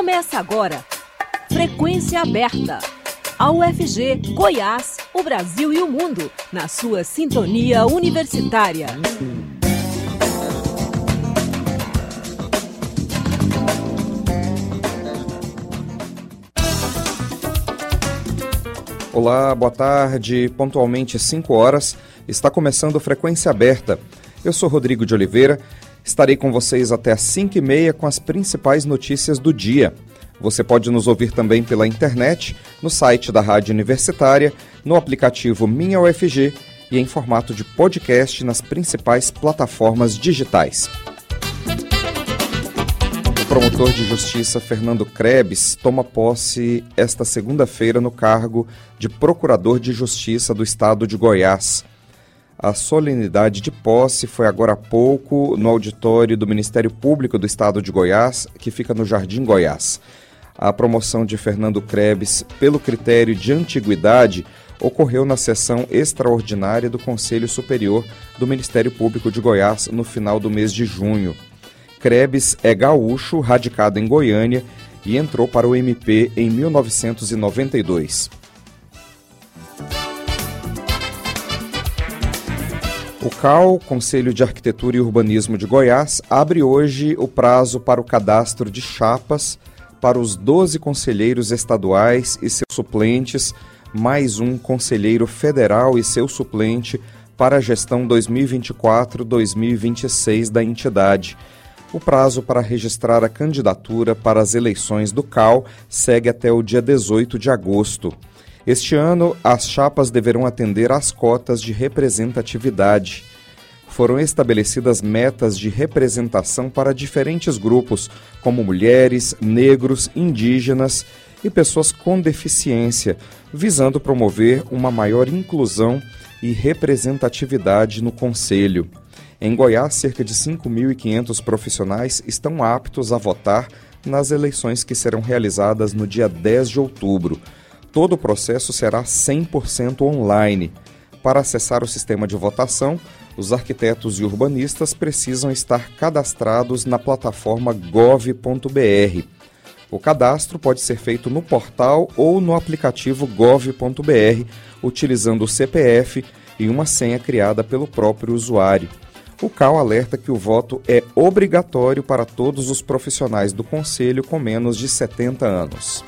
Começa agora. Frequência aberta. A UFG, Goiás, o Brasil e o mundo, na sua sintonia universitária. Olá, boa tarde. Pontualmente 5 horas, está começando Frequência Aberta. Eu sou Rodrigo de Oliveira Estarei com vocês até às 5 e meia com as principais notícias do dia. Você pode nos ouvir também pela internet, no site da Rádio Universitária, no aplicativo Minha UFG e em formato de podcast nas principais plataformas digitais. O promotor de justiça Fernando Krebs toma posse esta segunda-feira no cargo de Procurador de Justiça do Estado de Goiás. A solenidade de posse foi agora há pouco no auditório do Ministério Público do Estado de Goiás, que fica no Jardim Goiás. A promoção de Fernando Krebs pelo critério de antiguidade ocorreu na sessão extraordinária do Conselho Superior do Ministério Público de Goiás no final do mês de junho. Krebs é gaúcho, radicado em Goiânia e entrou para o MP em 1992. O CAL, Conselho de Arquitetura e Urbanismo de Goiás, abre hoje o prazo para o cadastro de chapas para os 12 conselheiros estaduais e seus suplentes, mais um conselheiro federal e seu suplente para a gestão 2024-2026 da entidade. O prazo para registrar a candidatura para as eleições do CAL segue até o dia 18 de agosto. Este ano, as chapas deverão atender às cotas de representatividade. Foram estabelecidas metas de representação para diferentes grupos, como mulheres, negros, indígenas e pessoas com deficiência, visando promover uma maior inclusão e representatividade no Conselho. Em Goiás, cerca de 5.500 profissionais estão aptos a votar nas eleições que serão realizadas no dia 10 de outubro. Todo o processo será 100% online. Para acessar o sistema de votação, os arquitetos e urbanistas precisam estar cadastrados na plataforma gov.br. O cadastro pode ser feito no portal ou no aplicativo gov.br, utilizando o CPF e uma senha criada pelo próprio usuário. O CAL alerta que o voto é obrigatório para todos os profissionais do Conselho com menos de 70 anos.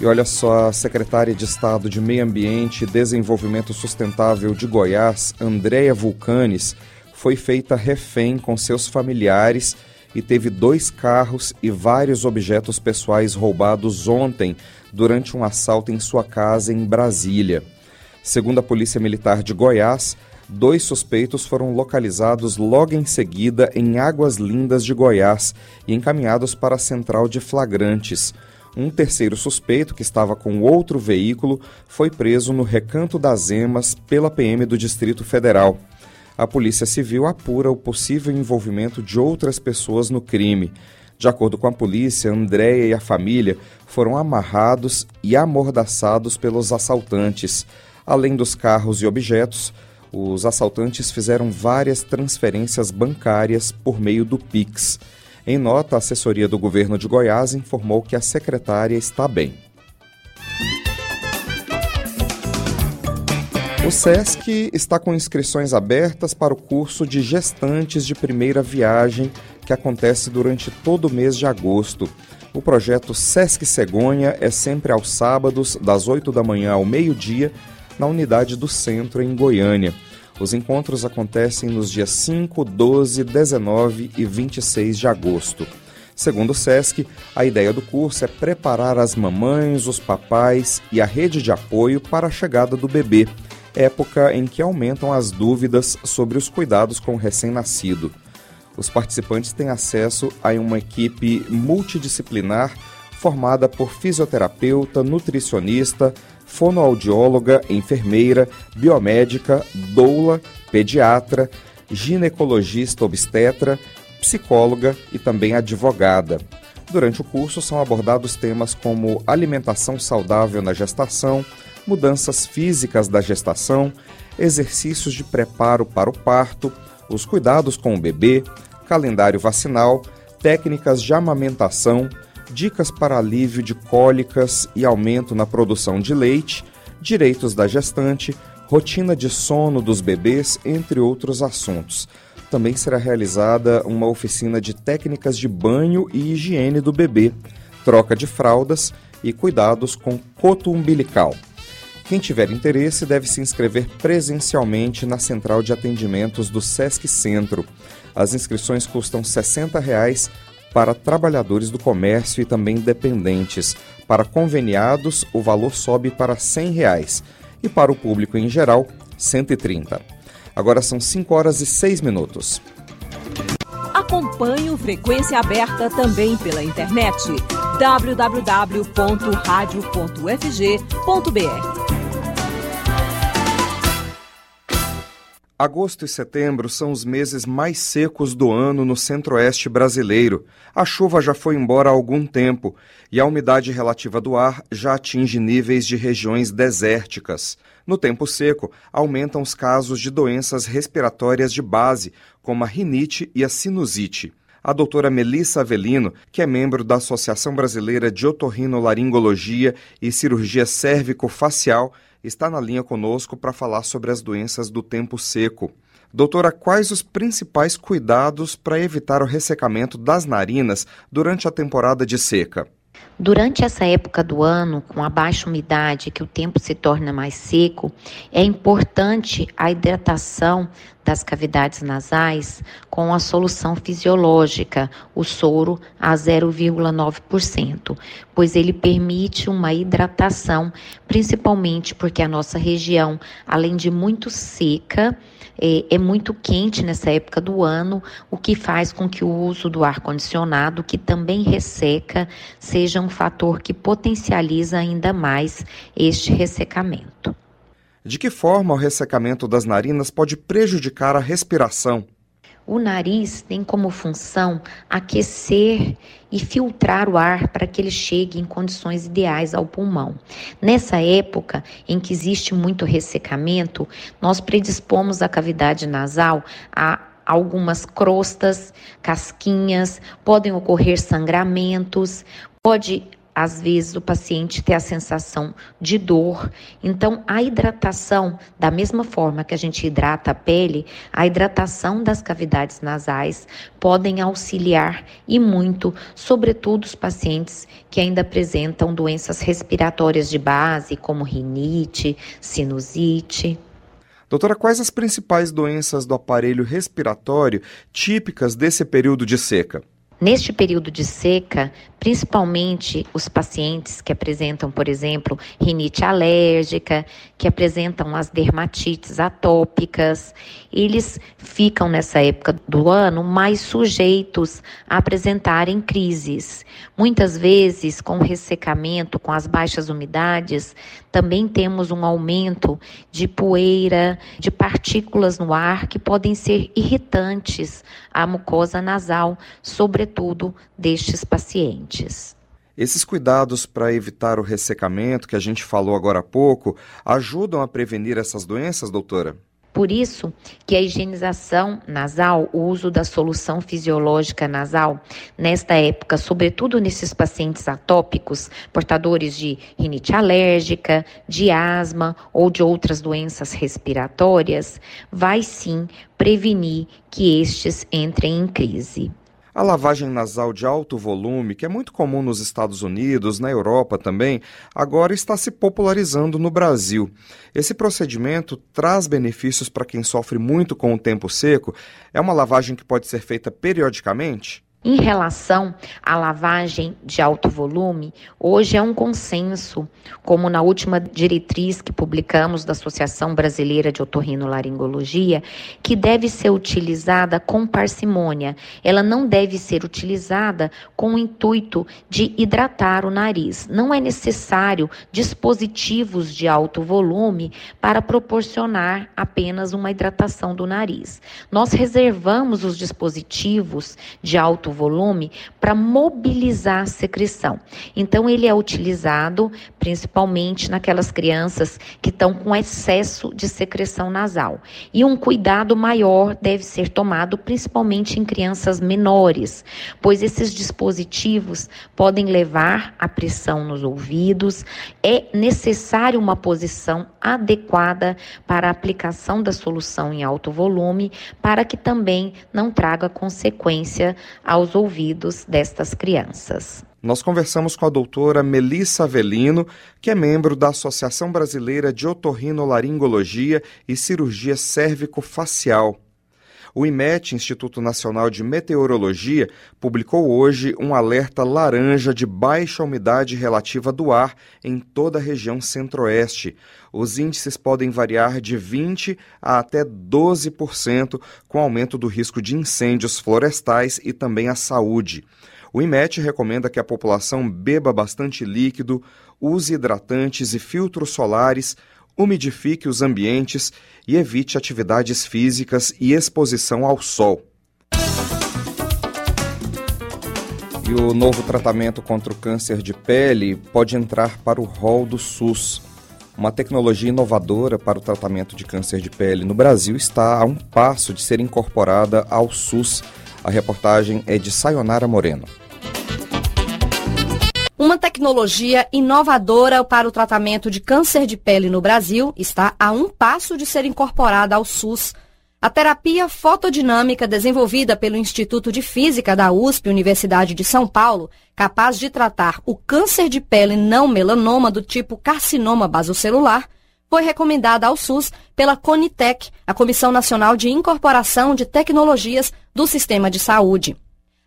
E olha só, a secretária de Estado de Meio Ambiente e Desenvolvimento Sustentável de Goiás, Andréia Vulcanes, foi feita refém com seus familiares e teve dois carros e vários objetos pessoais roubados ontem durante um assalto em sua casa em Brasília. Segundo a Polícia Militar de Goiás, dois suspeitos foram localizados logo em seguida em Águas Lindas de Goiás e encaminhados para a central de flagrantes. Um terceiro suspeito, que estava com outro veículo, foi preso no Recanto das Emas pela PM do Distrito Federal. A Polícia Civil apura o possível envolvimento de outras pessoas no crime. De acordo com a polícia, Andréia e a família foram amarrados e amordaçados pelos assaltantes. Além dos carros e objetos, os assaltantes fizeram várias transferências bancárias por meio do Pix. Em nota, a assessoria do governo de Goiás informou que a secretária está bem. O SESC está com inscrições abertas para o curso de gestantes de primeira viagem que acontece durante todo o mês de agosto. O projeto SESC Cegonha é sempre aos sábados, das 8 da manhã ao meio-dia, na unidade do centro em Goiânia. Os encontros acontecem nos dias 5, 12, 19 e 26 de agosto. Segundo o SESC, a ideia do curso é preparar as mamães, os papais e a rede de apoio para a chegada do bebê, época em que aumentam as dúvidas sobre os cuidados com o recém-nascido. Os participantes têm acesso a uma equipe multidisciplinar formada por fisioterapeuta, nutricionista, fonoaudióloga, enfermeira, biomédica, doula, pediatra, ginecologista obstetra, psicóloga e também advogada. Durante o curso são abordados temas como alimentação saudável na gestação, mudanças físicas da gestação, exercícios de preparo para o parto, os cuidados com o bebê, calendário vacinal, técnicas de amamentação, dicas para alívio de cólicas e aumento na produção de leite, direitos da gestante, rotina de sono dos bebês, entre outros assuntos. Também será realizada uma oficina de técnicas de banho e higiene do bebê, troca de fraldas e cuidados com coto umbilical. Quem tiver interesse deve se inscrever presencialmente na central de atendimentos do SESC Centro. As inscrições custam 60 reais para trabalhadores do comércio e também dependentes. Para conveniados, o valor sobe para 100 reais e para o público em geral, R$ 130. Agora são 5 horas e 6 minutos. Acompanhe o Frequência Aberta também pela internet www.radio.fg.br. Agosto e setembro são os meses mais secos do ano no centro-oeste brasileiro. A chuva já foi embora há algum tempo e a umidade relativa do ar já atinge níveis de regiões desérticas. No tempo seco, aumentam os casos de doenças respiratórias de base, como a rinite e a sinusite. A doutora Melissa Avelino, que é membro da Associação Brasileira de Otorrinolaringologia e Cirurgia Cérvico-Facial, está na linha conosco para falar sobre as doenças do tempo seco. Doutora, quais os principais cuidados para evitar o ressecamento das narinas durante a temporada de seca? Durante essa época do ano, com a baixa umidade, que o tempo se torna mais seco, é importante a hidratação das cavidades nasais com a solução fisiológica, o soro a 0,9%, pois ele permite uma hidratação, principalmente porque a nossa região, além de muito seca, é, é muito quente nessa época do ano, o que faz com que o uso do ar condicionado, que também resseca, seja um fator que potencializa ainda mais este ressecamento. De que forma o ressecamento das narinas pode prejudicar a respiração? O nariz tem como função aquecer e filtrar o ar para que ele chegue em condições ideais ao pulmão. Nessa época em que existe muito ressecamento, nós predispomos a cavidade nasal a algumas crostas, casquinhas, podem ocorrer sangramentos, pode às vezes o paciente tem a sensação de dor. Então, a hidratação, da mesma forma que a gente hidrata a pele, a hidratação das cavidades nasais podem auxiliar e muito, sobretudo os pacientes que ainda apresentam doenças respiratórias de base, como rinite, sinusite. Doutora, quais as principais doenças do aparelho respiratório típicas desse período de seca? Neste período de seca, principalmente os pacientes que apresentam, por exemplo, rinite alérgica, que apresentam as dermatites atópicas, eles ficam nessa época do ano mais sujeitos a apresentarem crises. Muitas vezes, com o ressecamento, com as baixas umidades, também temos um aumento de poeira, de partículas no ar que podem ser irritantes à mucosa nasal, sobretudo destes pacientes. Esses cuidados para evitar o ressecamento que a gente falou agora há pouco ajudam a prevenir essas doenças, doutora? Por isso que a higienização nasal, o uso da solução fisiológica nasal, nesta época, sobretudo nesses pacientes atópicos, portadores de rinite alérgica, de asma ou de outras doenças respiratórias, vai sim prevenir que estes entrem em crise. A lavagem nasal de alto volume, que é muito comum nos Estados Unidos, na Europa também, agora está se popularizando no Brasil. Esse procedimento traz benefícios para quem sofre muito com o tempo seco? É uma lavagem que pode ser feita periodicamente? Em relação à lavagem de alto volume, hoje é um consenso, como na última diretriz que publicamos da Associação Brasileira de Otorrinolaringologia, que deve ser utilizada com parcimônia. Ela não deve ser utilizada com o intuito de hidratar o nariz. Não é necessário dispositivos de alto volume para proporcionar apenas uma hidratação do nariz. Nós reservamos os dispositivos de alto volume para mobilizar a secreção. Então, ele é utilizado principalmente naquelas crianças que estão com excesso de secreção nasal. E um cuidado maior deve ser tomado principalmente em crianças menores, pois esses dispositivos podem levar à pressão nos ouvidos. É necessário uma posição adequada para a aplicação da solução em alto volume, para que também não traga consequência aos ouvidos destas crianças. Nós conversamos com a doutora Melissa Avelino, que é membro da Associação Brasileira de Otorrinolaringologia e Cirurgia Cérvico-Facial. O IMET, Instituto Nacional de Meteorologia, publicou hoje um alerta laranja de baixa umidade relativa do ar em toda a região centro-oeste. Os índices podem variar de 20% a até 12%, com aumento do risco de incêndios florestais e também à saúde. O IMET recomenda que a população beba bastante líquido, use hidratantes e filtros solares, umidifique os ambientes e evite atividades físicas e exposição ao sol. E o novo tratamento contra o câncer de pele pode entrar para o rol do SUS. Uma tecnologia inovadora para o tratamento de câncer de pele no Brasil está a um passo de ser incorporada ao SUS. A reportagem é de Sayonara Moreno. Uma tecnologia inovadora para o tratamento de câncer de pele no Brasil está a um passo de ser incorporada ao SUS. A terapia fotodinâmica desenvolvida pelo Instituto de Física da USP, Universidade de São Paulo, capaz de tratar o câncer de pele não melanoma do tipo carcinoma basocelular, foi recomendada ao SUS pela Conitec, a Comissão Nacional de Incorporação de Tecnologias do Sistema de Saúde.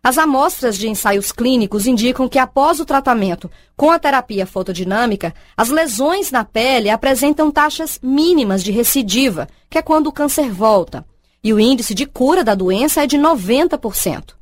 As amostras de ensaios clínicos indicam que após o tratamento com a terapia fotodinâmica, as lesões na pele apresentam taxas mínimas de recidiva, que é quando o câncer volta, e o índice de cura da doença é de 90%.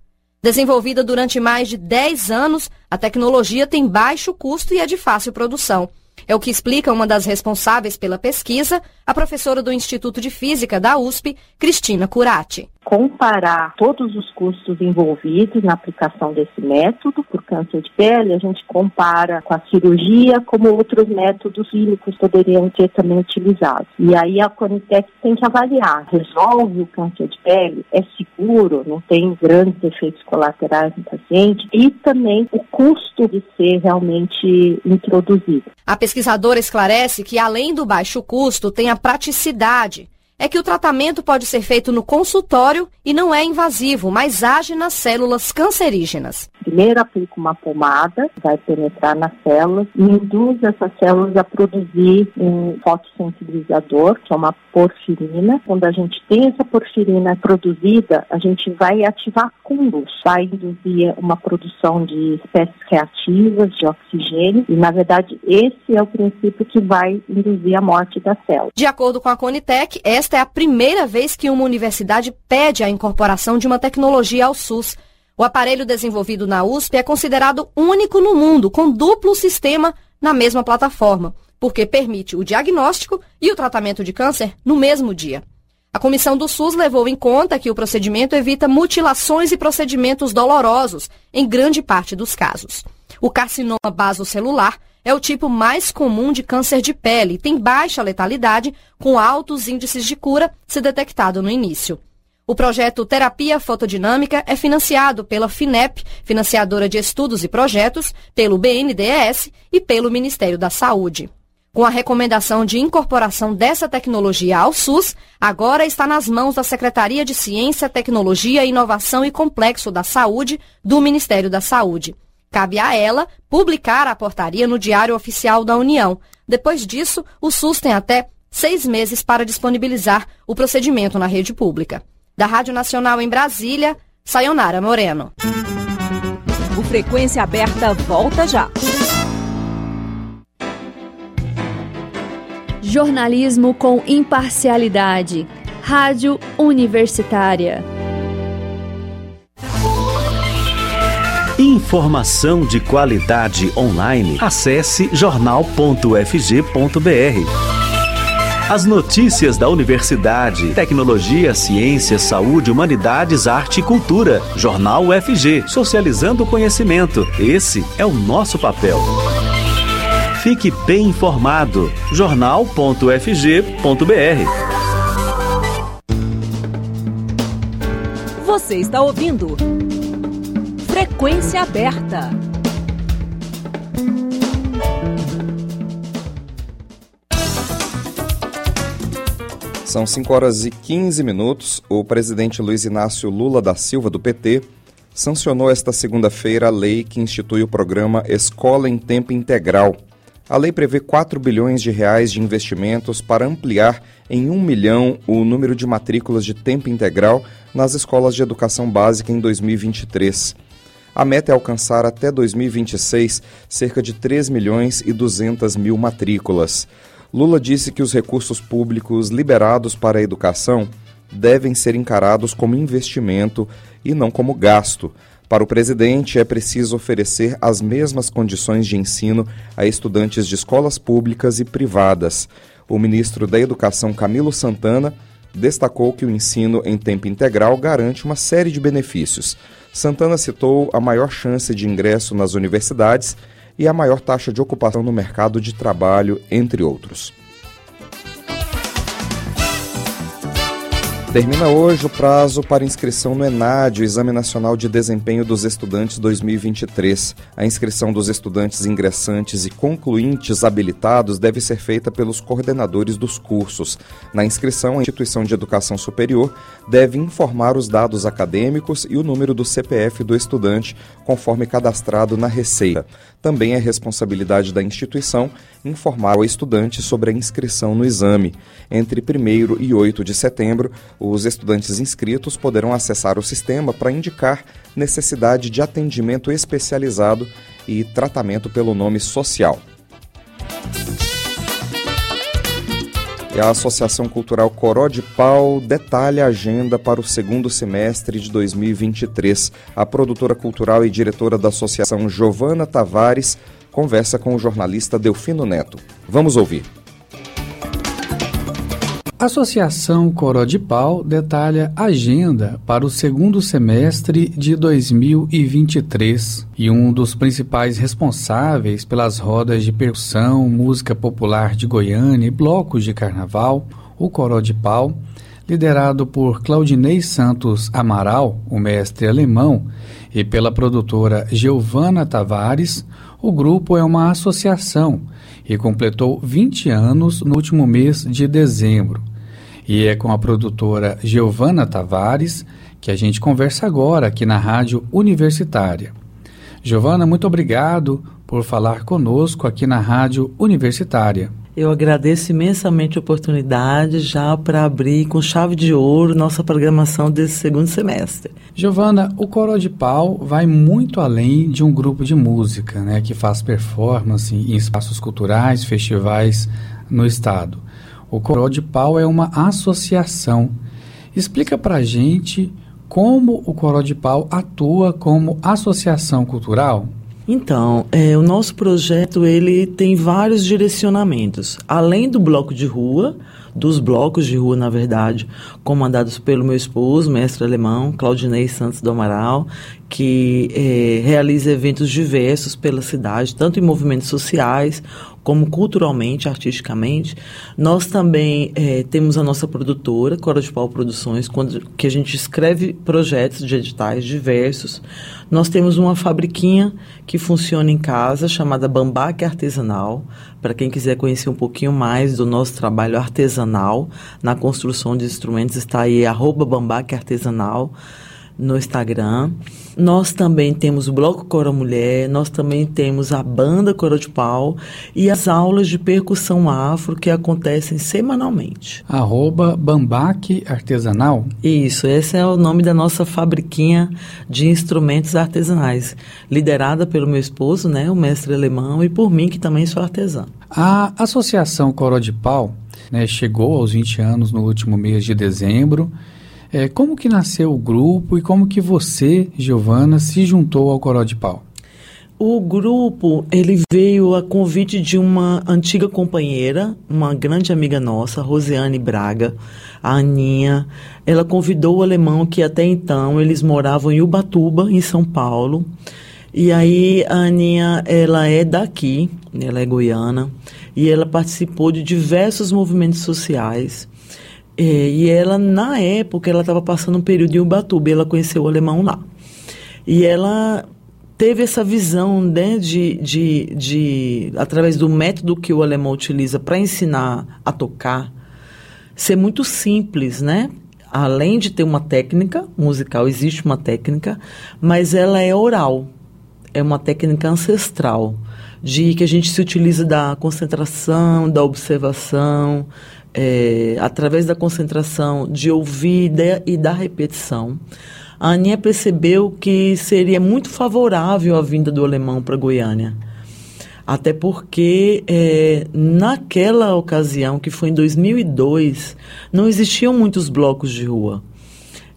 Desenvolvida durante mais de 10 anos, a tecnologia tem baixo custo e é de fácil produção. É o que explica uma das responsáveis pela pesquisa, a professora do Instituto de Física da USP, Cristina Curati comparar todos os custos envolvidos na aplicação desse método por câncer de pele, a gente compara com a cirurgia, como outros métodos clínicos poderiam ser também utilizados. E aí a Conitec tem que avaliar, resolve o câncer de pele, é seguro, não tem grandes efeitos colaterais no paciente e também o custo de ser realmente introduzido. A pesquisadora esclarece que além do baixo custo, tem a praticidade é que o tratamento pode ser feito no consultório e não é invasivo, mas age nas células cancerígenas. Primeiro aplica uma pomada, vai penetrar nas células e induz essas células a produzir um fotossensibilizador, que é uma porfirina. Quando a gente tem essa porfirina produzida, a gente vai ativar luz, vai induzir uma produção de espécies reativas de oxigênio e, na verdade, esse é o princípio que vai induzir a morte da célula. De acordo com a Conitec, esta esta é a primeira vez que uma universidade pede a incorporação de uma tecnologia ao SUS. O aparelho desenvolvido na USP é considerado único no mundo, com duplo sistema na mesma plataforma, porque permite o diagnóstico e o tratamento de câncer no mesmo dia. A comissão do SUS levou em conta que o procedimento evita mutilações e procedimentos dolorosos em grande parte dos casos. O carcinoma basocelular é o tipo mais comum de câncer de pele e tem baixa letalidade, com altos índices de cura se detectado no início. O projeto Terapia Fotodinâmica é financiado pela FINEP, financiadora de estudos e projetos, pelo BNDES e pelo Ministério da Saúde. Com a recomendação de incorporação dessa tecnologia ao SUS, agora está nas mãos da Secretaria de Ciência, Tecnologia, Inovação e Complexo da Saúde do Ministério da Saúde. Cabe a ela publicar a portaria no Diário Oficial da União. Depois disso, o SUS tem até seis meses para disponibilizar o procedimento na rede pública. Da Rádio Nacional em Brasília, Sayonara Moreno. O Frequência Aberta volta já. Jornalismo com imparcialidade. Rádio Universitária. Informação de qualidade online. Acesse jornal.fg.br. As notícias da universidade, tecnologia, ciência, saúde, humanidades, arte e cultura. Jornal UFG, socializando o conhecimento. Esse é o nosso papel. Fique bem informado. jornal.fg.br. Você está ouvindo Frequência Aberta. São 5 horas e 15 minutos. O presidente Luiz Inácio Lula da Silva, do PT, sancionou esta segunda-feira a lei que institui o programa Escola em Tempo Integral. A lei prevê 4 bilhões de reais de investimentos para ampliar em 1 milhão o número de matrículas de tempo integral nas escolas de educação básica em 2023. A meta é alcançar até 2026 cerca de 3 milhões e 200 mil matrículas. Lula disse que os recursos públicos liberados para a educação devem ser encarados como investimento e não como gasto. Para o presidente, é preciso oferecer as mesmas condições de ensino a estudantes de escolas públicas e privadas. O ministro da Educação, Camilo Santana, destacou que o ensino em tempo integral garante uma série de benefícios. Santana citou a maior chance de ingresso nas universidades e a maior taxa de ocupação no mercado de trabalho, entre outros. Termina hoje o prazo para inscrição no ENAD, o Exame Nacional de Desempenho dos Estudantes 2023. A inscrição dos estudantes ingressantes e concluintes habilitados deve ser feita pelos coordenadores dos cursos. Na inscrição, a instituição de educação superior deve informar os dados acadêmicos e o número do CPF do estudante, conforme cadastrado na Receita. Também é responsabilidade da instituição informar o estudante sobre a inscrição no exame. Entre 1 e 8 de setembro, os estudantes inscritos poderão acessar o sistema para indicar necessidade de atendimento especializado e tratamento pelo nome social. E a Associação Cultural Coró de Pau detalha a agenda para o segundo semestre de 2023. A produtora cultural e diretora da associação, Giovana Tavares, conversa com o jornalista Delfino Neto. Vamos ouvir. Associação Coró de Pau detalha agenda para o segundo semestre de 2023 e um dos principais responsáveis pelas rodas de percussão, música popular de Goiânia e blocos de carnaval, o Coró de Pau, liderado por Claudinei Santos Amaral, o mestre alemão, e pela produtora Giovana Tavares, o grupo é uma associação e completou 20 anos no último mês de dezembro e é com a produtora Giovana Tavares que a gente conversa agora aqui na Rádio Universitária. Giovana, muito obrigado por falar conosco aqui na Rádio Universitária. Eu agradeço imensamente a oportunidade já para abrir com chave de ouro nossa programação desse segundo semestre. Giovana, o Coro de Pau vai muito além de um grupo de música, né, que faz performance em espaços culturais, festivais no estado. O Coró de Pau é uma associação. Explica para gente como o Coró de Pau atua como associação cultural. Então, é, o nosso projeto ele tem vários direcionamentos. Além do bloco de rua, dos blocos de rua, na verdade, comandados pelo meu esposo, mestre alemão, Claudinei Santos do Amaral, que é, realiza eventos diversos pela cidade, tanto em movimentos sociais como culturalmente, artisticamente. Nós também é, temos a nossa produtora, Cora de Pau Produções, quando, que a gente escreve projetos de editais diversos. Nós temos uma fabriquinha que funciona em casa, chamada Bambaque Artesanal, para quem quiser conhecer um pouquinho mais do nosso trabalho artesanal na construção de instrumentos, está aí, arroba Bambaque Artesanal no Instagram. Nós também temos o Bloco Cora Mulher, nós também temos a Banda Cora de Pau e as aulas de percussão afro que acontecem semanalmente. Arroba Bambaque Artesanal? Isso, esse é o nome da nossa fabriquinha de instrumentos artesanais, liderada pelo meu esposo, né, o mestre alemão, e por mim, que também sou artesã. A Associação Coro de Pau né, chegou aos 20 anos no último mês de dezembro é, como que nasceu o grupo e como que você, Giovana, se juntou ao Coró de Pau? O grupo, ele veio a convite de uma antiga companheira, uma grande amiga nossa, Rosiane Braga, a Aninha. Ela convidou o alemão que até então eles moravam em Ubatuba, em São Paulo. E aí a Aninha, ela é daqui, ela é goiana, e ela participou de diversos movimentos sociais. É, e ela, na época, ela estava passando um período em Ubatuba, e ela conheceu o alemão lá. E ela teve essa visão né, de, de, de, através do método que o alemão utiliza para ensinar a tocar, ser muito simples, né? Além de ter uma técnica musical, existe uma técnica, mas ela é oral. É uma técnica ancestral, de que a gente se utiliza da concentração, da observação, é, através da concentração, de ouvir e da repetição a Aninha percebeu que seria muito favorável a vinda do alemão para Goiânia. Até porque, é, naquela ocasião, que foi em 2002, não existiam muitos blocos de rua.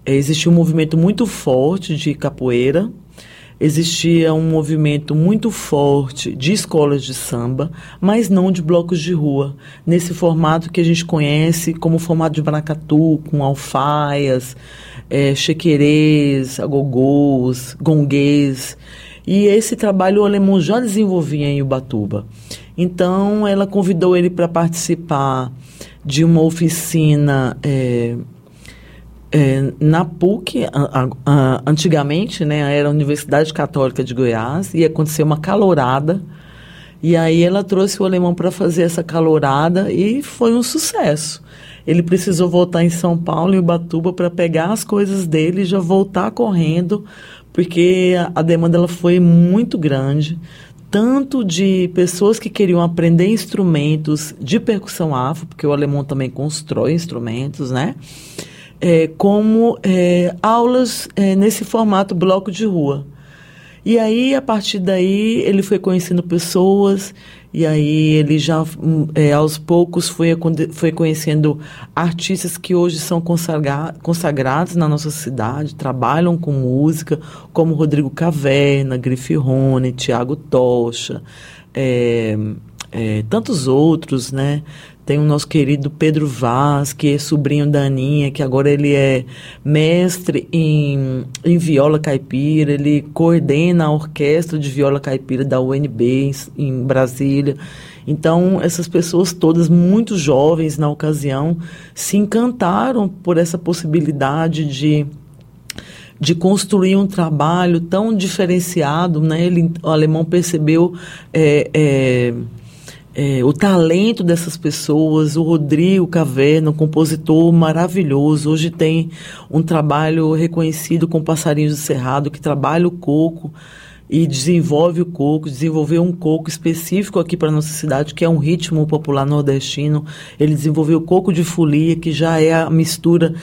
É, existia um movimento muito forte de capoeira, existia um movimento muito forte de escolas de samba, mas não de blocos de rua, nesse formato que a gente conhece como formato de maracatu, com alfaias, é, chequerês, agogôs, gonguês. E esse trabalho o alemão já desenvolvia em Ubatuba. Então, ela convidou ele para participar de uma oficina é, é, na PUC, a, a, antigamente, né, era a Universidade Católica de Goiás, e aconteceu uma calorada. E aí ela trouxe o alemão para fazer essa calorada e foi um sucesso ele precisou voltar em São Paulo, em Ubatuba, para pegar as coisas dele e já voltar correndo, porque a, a demanda ela foi muito grande, tanto de pessoas que queriam aprender instrumentos de percussão afro, porque o alemão também constrói instrumentos, né? É, como é, aulas é, nesse formato bloco de rua. E aí, a partir daí, ele foi conhecendo pessoas, e aí ele já, hum, é, aos poucos, foi, foi conhecendo artistas que hoje são consagra, consagrados na nossa cidade, trabalham com música, como Rodrigo Caverna, Grife Rony, Tiago Tocha, é, é, tantos outros, né? Tem o nosso querido Pedro Vaz, que é sobrinho da Aninha, que agora ele é mestre em, em viola caipira, ele coordena a orquestra de viola caipira da UNB em, Brasília. Então, essas pessoas todas, muito jovens na ocasião, se encantaram por essa possibilidade de de construir um trabalho tão diferenciado, né? Ele, o alemão percebeu é, é, é, o talento dessas pessoas, o Rodrigo Caverna, um compositor maravilhoso, hoje tem um trabalho reconhecido com Passarinhos do Cerrado, que trabalha o coco e desenvolve o coco, desenvolveu um coco específico aqui para nossa cidade, que é um ritmo popular nordestino. Ele desenvolveu o coco de folia, que já é a mistura,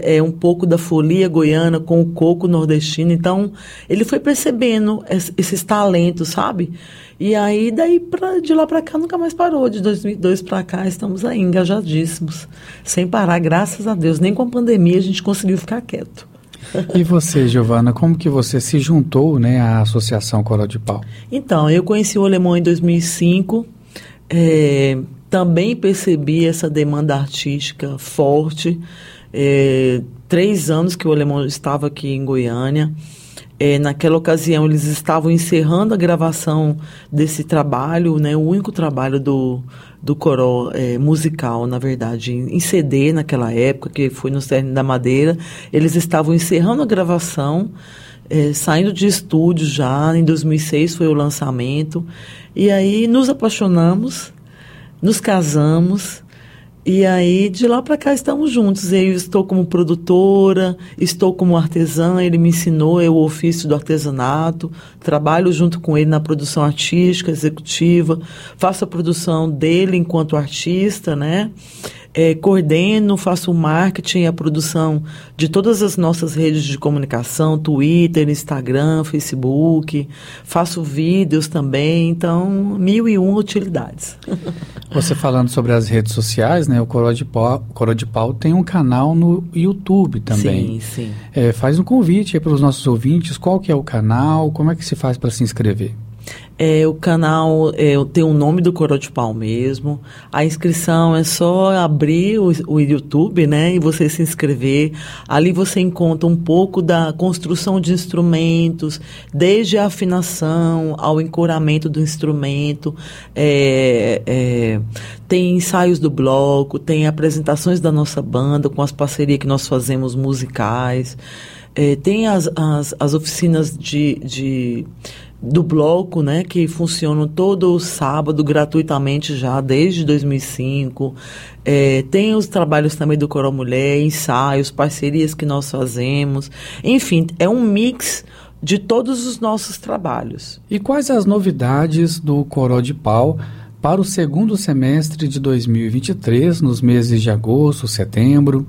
é um pouco da folia goiana com o coco nordestino. Então, ele foi percebendo esses talentos, sabe? E aí, daí, pra, de lá para cá, nunca mais parou. De 2002 para cá, estamos aí engajadíssimos, sem parar, graças a Deus. Nem com a pandemia a gente conseguiu ficar quieto. E você, Giovana, como que você se juntou né, à Associação Coral de Pau? Então, eu conheci o Alemão em 2005, é, também percebi essa demanda artística forte. É, três anos que o Alemão estava aqui em Goiânia. É, naquela ocasião, eles estavam encerrando a gravação desse trabalho, né, o único trabalho do, do Coró é, musical, na verdade, em CD naquela época, que foi no Cerne da Madeira. Eles estavam encerrando a gravação, é, saindo de estúdio já, em 2006 foi o lançamento. E aí nos apaixonamos, nos casamos e aí, de lá para cá, estamos juntos. Eu estou como produtora, estou como artesã, ele me ensinou eu, o ofício do artesanato, trabalho junto com ele na produção artística, executiva, faço a produção dele enquanto artista, né? É, coordeno, faço o marketing e a produção de todas as nossas redes de comunicação, Twitter, Instagram, Facebook, faço vídeos também, então mil e uma utilidades. Você falando sobre as redes sociais, né? O Coro de Pau, Coro de Pau tem um canal no YouTube também. Sim, sim. É, faz um convite para os nossos ouvintes, qual que é o canal, como é que se faz para se inscrever? É, o canal é, tem o nome do Coro de Pau mesmo. A inscrição é só abrir o, o, YouTube, né? E você se inscrever. Ali você encontra um pouco da construção de instrumentos, desde a afinação ao encoramento do instrumento. É, é, tem ensaios do bloco, tem apresentações da nossa banda com as parcerias que nós fazemos musicais. É, tem as, as, as oficinas de, de do bloco, né, que funcionam todo sábado gratuitamente já desde 2005. É, tem os trabalhos também do Coral Mulher, ensaios, parcerias que nós fazemos. Enfim, é um mix de todos os nossos trabalhos. E quais as novidades do Coral de Pau para o segundo semestre de 2023, nos meses de agosto, setembro?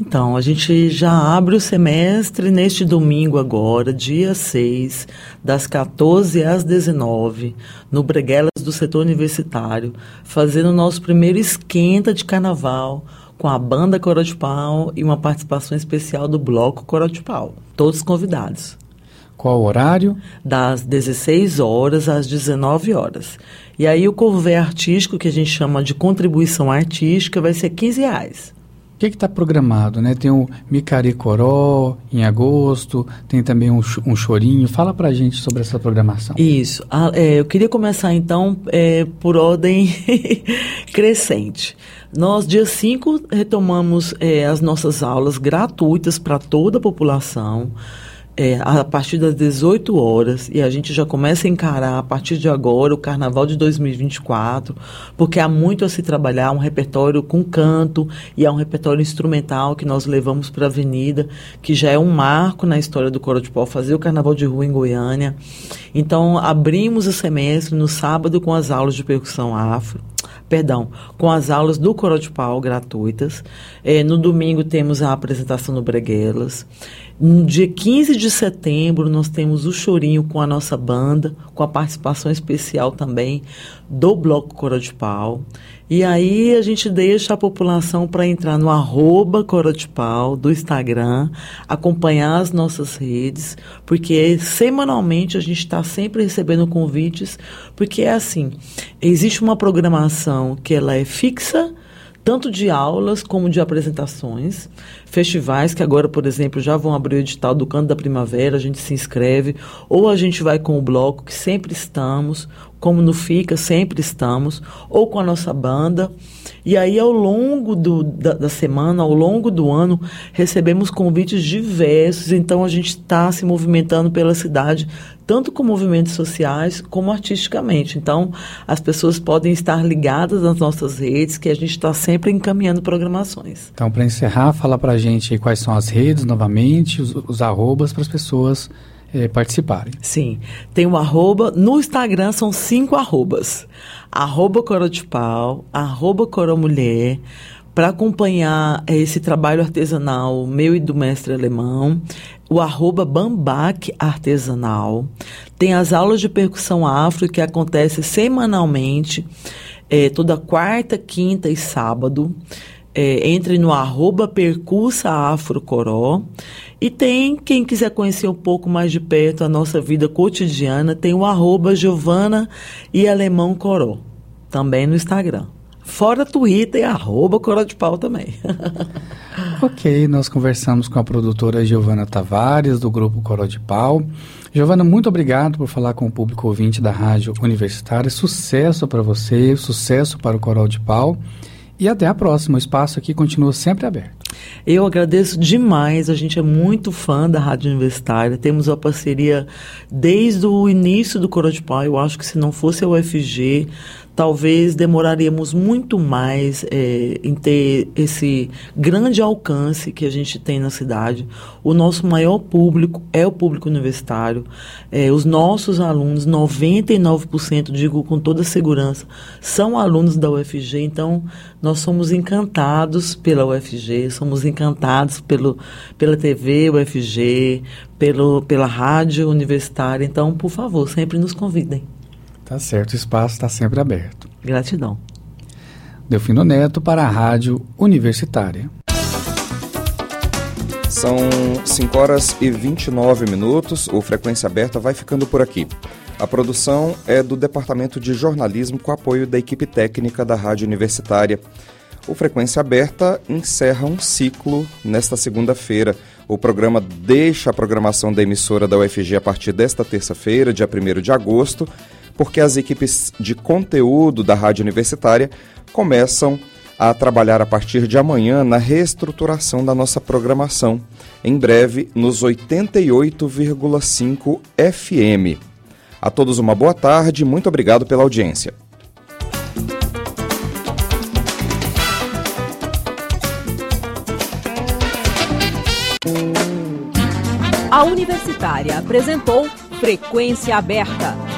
Então, a gente já abre o semestre neste domingo agora, dia 6, das 14 às 19, no Breguelas do setor universitário, fazendo o nosso primeiro esquenta de carnaval com a banda Coro de Pau e uma participação especial do bloco Coro de Pau. Todos convidados. Qual o horário? Das 16 horas às 19 horas. E aí o cover artístico, que a gente chama de contribuição artística, vai ser 15 reais. O que está programado? Né? Tem o Micari Coró em agosto, tem também um, um chorinho. Fala para gente sobre essa programação. Isso. Ah, é, eu queria começar então é, por ordem crescente. Nós, dia 5, retomamos é, as nossas aulas gratuitas para toda a população é, a partir das 18 horas e a gente já começa a encarar a partir de agora o Carnaval de 2024, porque há muito a se trabalhar, um repertório com canto e há um repertório instrumental que nós levamos para a Avenida, que já é um marco na história do Coro de Pau, fazer o Carnaval de Rua em Goiânia. Então, abrimos o semestre no sábado com as aulas de percussão afro perdão, com as aulas do Coro de Pau gratuitas. É, no domingo temos a apresentação no Breguelas. No dia 15 de setembro, nós temos o Chorinho com a nossa banda, com a participação especial também do Bloco Coro de Pau. E aí a gente deixa a população para entrar no arroba Coro de Pau do Instagram, acompanhar as nossas redes, porque semanalmente a gente está sempre recebendo convites, porque é assim, existe uma programação que ela é fixa, tanto de aulas como de apresentações. Festivais que agora, por exemplo, já vão abrir o edital do Canto da Primavera, a gente se inscreve, ou a gente vai com o bloco, que sempre estamos, como no FICA, sempre estamos, ou com a nossa banda. E aí, ao longo do, da, da, semana, ao longo do ano, recebemos convites diversos. Então, a gente está se movimentando pela cidade, tanto com movimentos sociais como artisticamente. Então, as pessoas podem estar ligadas nas nossas redes, que a gente está sempre encaminhando programações. Então, para encerrar, fala para a gente quais são as redes, novamente, os, os arrobas para as pessoas é, participarem. Sim, tem um arroba, no Instagram são cinco arrobas. Arroba Coro de Pau, arroba Coro Mulher, para acompanhar esse trabalho artesanal meu e do mestre alemão, o arroba Bambac Artesanal. Tem as aulas de percussão afro que acontecem semanalmente, é, toda quarta, quinta e sábado. É, entre no arroba Percursa Afro Coró. E tem, quem quiser conhecer um pouco mais de perto a nossa vida cotidiana, tem o arroba Giovana e Alemão Coró, também no Instagram. Fora Twitter, arroba Coró de Pau também. ok, nós conversamos com a produtora Giovana Tavares, do grupo Coró de Pau. Giovana, muito obrigado por falar com o público ouvinte da Rádio Universitária. Sucesso para você, sucesso para o Coral de Pau. E até a próxima. O espaço aqui continua sempre aberto. Eu agradeço demais. A gente é muito fã da Rádio Universitária. Temos uma parceria desde o início do Coro de Pau. Eu acho que se não fosse a UFG, talvez demoraríamos muito mais é, em ter esse grande alcance que a gente tem na cidade. O nosso maior público é o público universitário. É, os nossos alunos, 99%, digo com toda segurança, são alunos da UFG. Então, nós somos encantados pela UFG, somos encantados pelo, pela TV UFG, pelo, pela rádio universitária. Então, por favor, sempre nos convidem. Tá certo, o espaço está sempre aberto. Gratidão. Delfino Neto para a Rádio Universitária. São 5 horas e 29 minutos. O Frequência Aberta vai ficando por aqui. A produção é do Departamento de Jornalismo com apoio da equipe técnica da Rádio Universitária. O Frequência Aberta encerra um ciclo nesta segunda-feira. O programa deixa a programação da emissora da UFG a partir desta terça-feira, dia 1 de agosto, porque as equipes de conteúdo da Rádio Universitária começam a trabalhar a partir de amanhã na reestruturação da nossa programação, em breve nos 88,5 FM. A todos uma boa tarde, muito obrigado pela audiência. A Universitária apresentou Frequência Aberta.